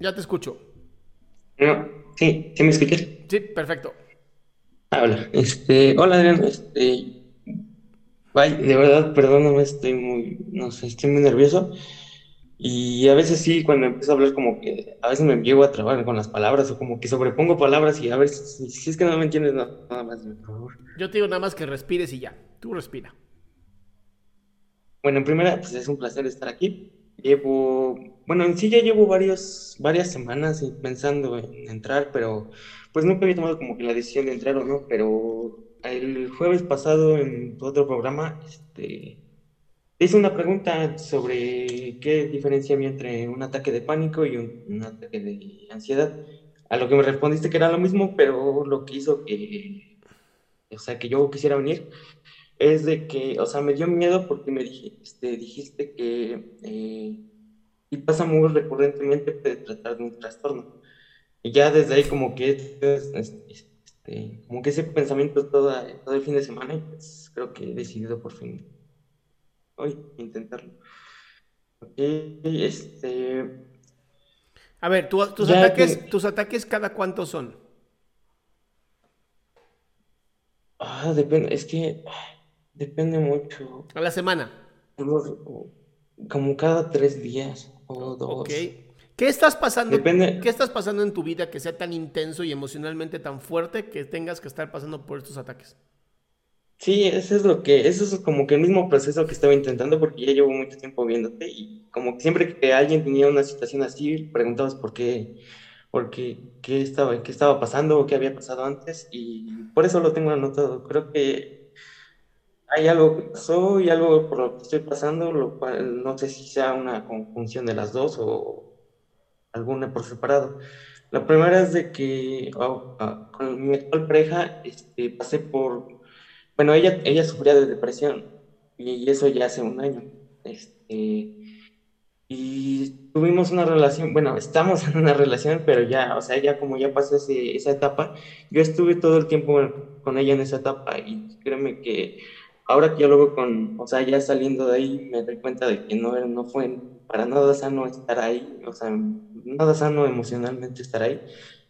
Ya te escucho. No, sí, ¿sí me escuchas? Sí, perfecto. Ah, hola, este, hola Adrián, este, de verdad, perdóname, estoy muy, no sé, estoy muy nervioso y a veces sí, cuando empiezo a hablar como que a veces me llego a trabar con las palabras o como que sobrepongo palabras y a veces, si, si es que no me entiendes, no, nada más, por favor. Yo te digo nada más que respires y ya. Tú respira. Bueno, en primera, pues es un placer estar aquí. Llevo, bueno, en sí ya llevo varios, varias semanas pensando en entrar, pero pues nunca había tomado como que la decisión de entrar o no, pero el jueves pasado en otro programa, este, te hice una pregunta sobre qué diferencia había entre un ataque de pánico y un, ataque de ansiedad. A lo que me respondiste que era lo mismo, pero lo que hizo que, o sea, que yo quisiera venir es de que, o sea, me dio miedo porque me dij- este, dijiste que eh, y pasa muy recurrentemente puede tratar de un trastorno. Y ya desde ahí como que es- es- este, como que ese pensamiento toda, todo el fin de semana y pues creo que he decidido por fin hoy intentarlo. Este, A ver, tú- tus, ataques, que- tus ataques cada cuánto son. ah, depende, es que depende mucho, A la semana. como como cada tres días o dos. Ok. ¿Qué estás pasando? Depende- ¿Qué estás pasando en tu vida que sea tan intenso y emocionalmente tan fuerte que tengas que estar pasando por estos ataques? Sí, eso es lo que, eso es como que el mismo proceso que estaba intentando porque ya llevo mucho tiempo viéndote y como que siempre que alguien tenía una situación así, preguntabas por qué, por qué, qué estaba, qué estaba pasando o qué había pasado antes y por eso lo tengo anotado. Creo que hay algo que pasó y algo por lo que estoy pasando, lo cual no sé si sea una conjunción de las dos o alguna por separado. La primera es de que ah, ah, con mi actual pareja este, pasé por bueno, ella, ella sufría de depresión y eso ya hace un año. Este, y tuvimos una relación, bueno, estamos en una relación, pero ya, o sea, ya como ya pasó ese, esa etapa, yo estuve todo el tiempo con ella en esa etapa y créeme que ahora que yo lo veo con, o sea, ya saliendo de ahí, me doy cuenta de que no, no fue para nada sano estar ahí, o sea, nada sano emocionalmente estar ahí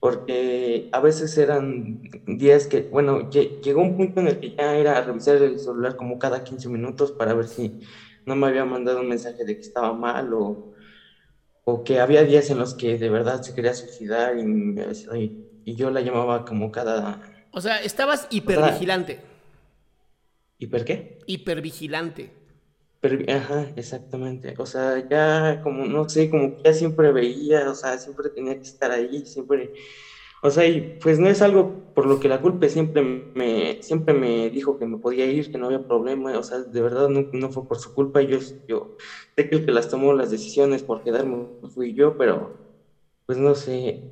porque a veces eran días que, bueno, lle- llegó un punto en el que ya era revisar el celular como cada 15 minutos para ver si no me había mandado un mensaje de que estaba mal o, o que había días en los que de verdad se quería suicidar y, y yo la llamaba como cada... O sea, estabas hipervigilante. ¿Hiper qué? Hipervigilante. Ajá, exactamente. O sea, ya como, no sé, como que ya siempre veía, o sea, siempre tenía que estar ahí, siempre, o sea, y pues no es algo por lo que la culpe siempre me, siempre me dijo que me podía ir, que no había problema, o sea, de verdad no, no fue por su culpa, yo, yo sé que el que las tomó las decisiones por quedarme fui yo, pero pues no sé,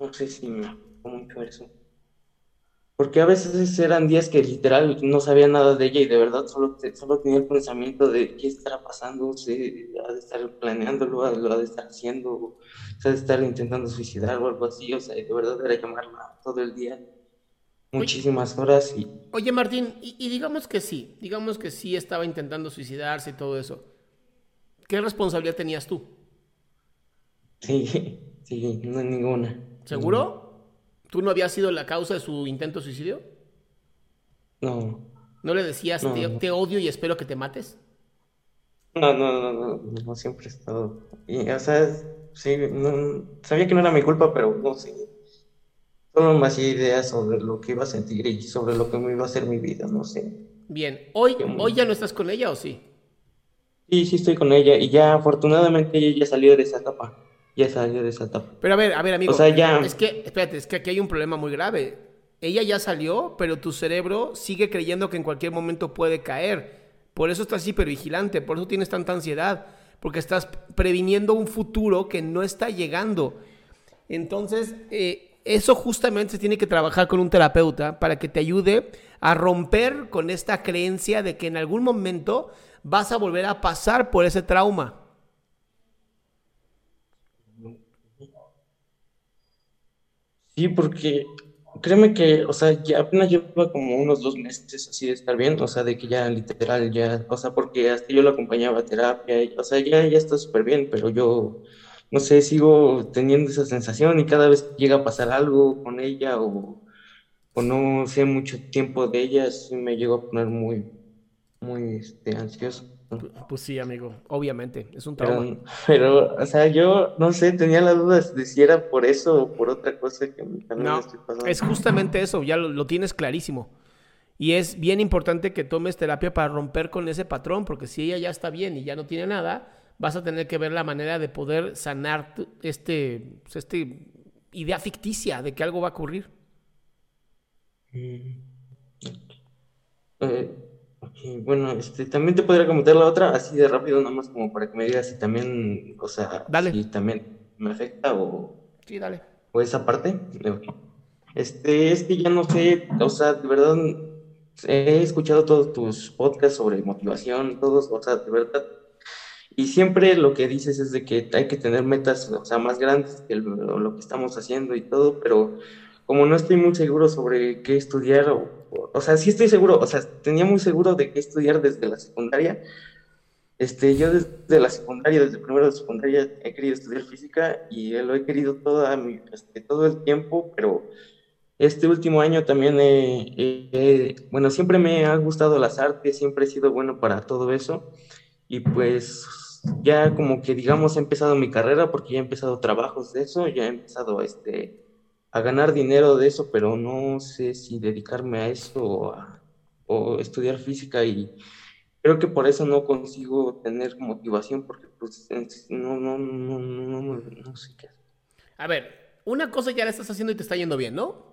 no sé si me mucho eso. Porque a veces eran días que literal no sabía nada de ella y de verdad solo, solo tenía el pensamiento de qué estará pasando, si ha de estar planeándolo, ha- lo ha de estar haciendo, o sea, de estar intentando suicidar o algo así, o sea, de verdad era llamarla todo el día. muchísimas horas y Oye, Martín, y, y digamos que sí, digamos que sí estaba intentando suicidarse y todo eso. ¿Qué responsabilidad tenías tú? sí, sí, no ninguna. ¿Seguro? ¿Tú no habías sido la causa de su intento de suicidio? No, ¿No le decías, No, te, no. te odio y espero que te mates? no, no, no, no, no, siempre he estado. Y, o sea, sí, no, sabía que no era mi culpa, pero no sé. Solo me hacía ideas sobre lo que iba a sentir y sobre lo que me iba a hacer mi vida, no sé. Bien, ¿hoy, ¿hoy ya no estás con ella o sí? Sí, sí estoy con ella y ya afortunadamente ella ya salió de esa etapa. Ya salió de esa etapa. Pero a ver, a ver, amigo. O sea, ya- Es que, espérate, es que aquí hay un problema muy grave. Ella ya salió, pero tu cerebro sigue creyendo que en cualquier momento puede caer. Por eso estás hipervigilante, por eso tienes tanta ansiedad, porque estás previniendo un futuro que no está llegando. Entonces, eh, eso justamente se tiene que trabajar con un terapeuta para que te ayude a romper con esta creencia de que en algún momento vas a volver a pasar por ese trauma. Sí, porque créeme que, o sea, ya apenas lleva como unos dos meses así de estar bien, o sea, de que ya literal, ya, o sea, porque hasta yo lo acompañaba a terapia, o sea, ya, ya está súper bien, pero yo, no sé, sigo teniendo esa sensación y cada vez que llega a pasar algo con ella o, o no sé mucho tiempo de ella, sí me llego a poner muy, muy, este, ansioso. Pues sí, amigo, obviamente, es un trauma. pero, o sea, yo no sé, tenía las dudas de si era por eso o por otra cosa que también No, estoy pasando. es justamente eso, ya lo, lo tienes clarísimo. Y es bien importante que tomes terapia para romper con ese patrón, porque si ella ya está bien y ya no tiene nada, vas a tener que ver la manera de poder sanar este, pues, este idea ficticia de que algo va a ocurrir. Mm, Eh, ok, Bueno, este, también te podría comentar la otra así de rápido, nada más como para que me digas si también, o sea, Dale. si también me afecta o, Sí, dale. o esa parte. Este, es que ya no sé, o sea, de verdad, he escuchado todos tus podcasts sobre motivación, todos, o sea, de verdad, y siempre lo que dices es de que hay que tener metas, o sea, más grandes que lo, lo que estamos haciendo y todo, pero como no estoy muy seguro sobre qué estudiar, o, o, sea, sí estoy seguro, o sea, tenía muy seguro de qué estudiar desde la secundaria. Este, yo desde la secundaria, desde primero de secundaria, he querido estudiar física y lo he querido toda este, todo el tiempo, pero este último año también he- bueno, siempre me han gustado las artes, siempre he sido bueno para todo eso y pues ya como que digamos he empezado mi carrera porque ya he empezado trabajos de eso, ya he empezado este, a ganar dinero de eso, pero no sé si dedicarme a eso o, a- o estudiar física y creo que por eso no consigo tener motivación porque pues no, no, no, no, no, no sé qué. A ver, una cosa ya la estás haciendo y te está yendo bien, ¿no?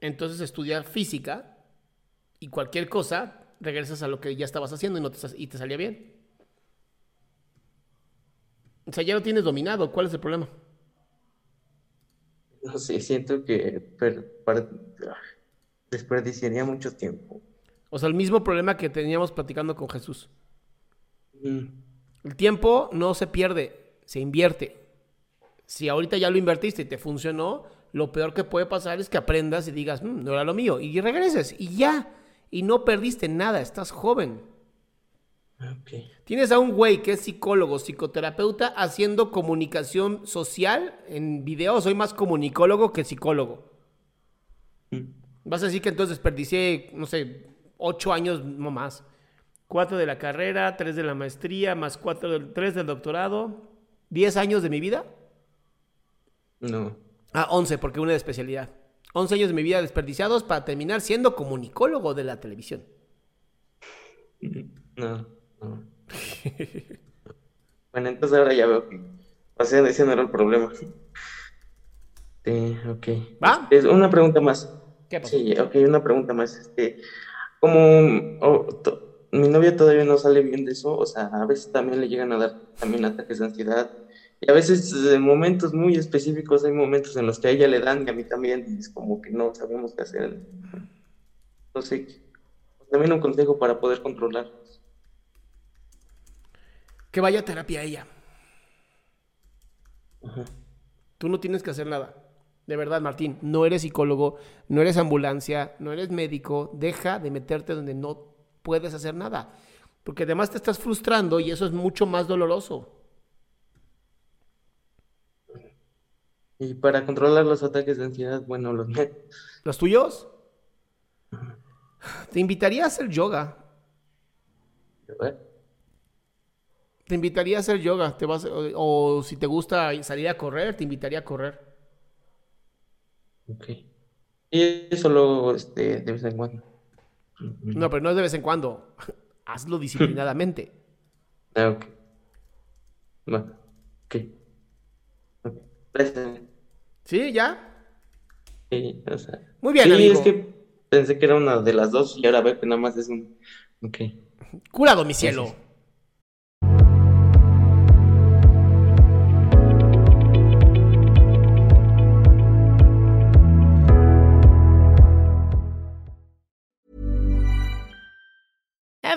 Entonces estudiar física y cualquier cosa, regresas a lo que ya estabas haciendo y, no te, y te salía bien. O sea, ya lo tienes dominado. ¿Cuál es el problema? No sé, siento que per- desperdiciaría mucho tiempo. O sea, el mismo problema que teníamos platicando con Jesús. Mm, El tiempo no se pierde, se invierte. Si ahorita ya lo invertiste y te funcionó, lo peor que puede pasar es que aprendas y digas, "Mm, no era lo mío, y regreses, y ya. Y no perdiste nada, estás joven. Ok. Tienes a un güey que es psicólogo, psicoterapeuta, haciendo comunicación social en video. Soy más comunicólogo que psicólogo. Mm, Vas a decir que entonces desperdicié, no sé, ocho años, no más. Cuatro de la carrera, tres de la maestría, más cuatro tres del doctorado. ¿Diez años de mi vida? No. Ah, once, porque una de especialidad. Once años de mi vida desperdiciados para terminar siendo comunicólogo de la televisión. No, no. Bueno, entonces ahora ya veo que, o sea, ese no era el problema. Sí, ok. ¿Va? Es una pregunta más. ¿Qué pasó? Sí, ok, una pregunta más. Este, como oh, to- mi novia todavía no sale bien de eso, o sea, a veces también le llegan a dar también ataques de ansiedad. Y a veces en momentos muy específicos hay momentos en los que a ella le dan y a mí también, y es como que no sabemos qué hacer. No sé, también un consejo para poder controlar. Que vaya a terapia ella. Ajá. Tú no tienes que hacer nada. De verdad, Martín, no eres psicólogo, no eres ambulancia, no eres médico. Deja de meterte donde no puedes hacer nada. Porque además te estás frustrando y eso es mucho más doloroso. Y para controlar los ataques de ansiedad, bueno, los ¿Los tuyos? Te invitaría a hacer yoga. Te invitaría a hacer yoga. Te vas, o, o si te gusta salir a correr, te invitaría a correr. Ok. Y eso lo, este, de vez en cuando. No, pero no es de vez en cuando. Hazlo disciplinadamente. Ah, ok. Bueno, ok. Ok. Gracias. ¿Sí? ¿Ya? Sí, o sea. Muy bien, Sí, amigo. es que pensé que era una de las dos y ahora veo que nada más es un. Ok. Curado, mi cielo.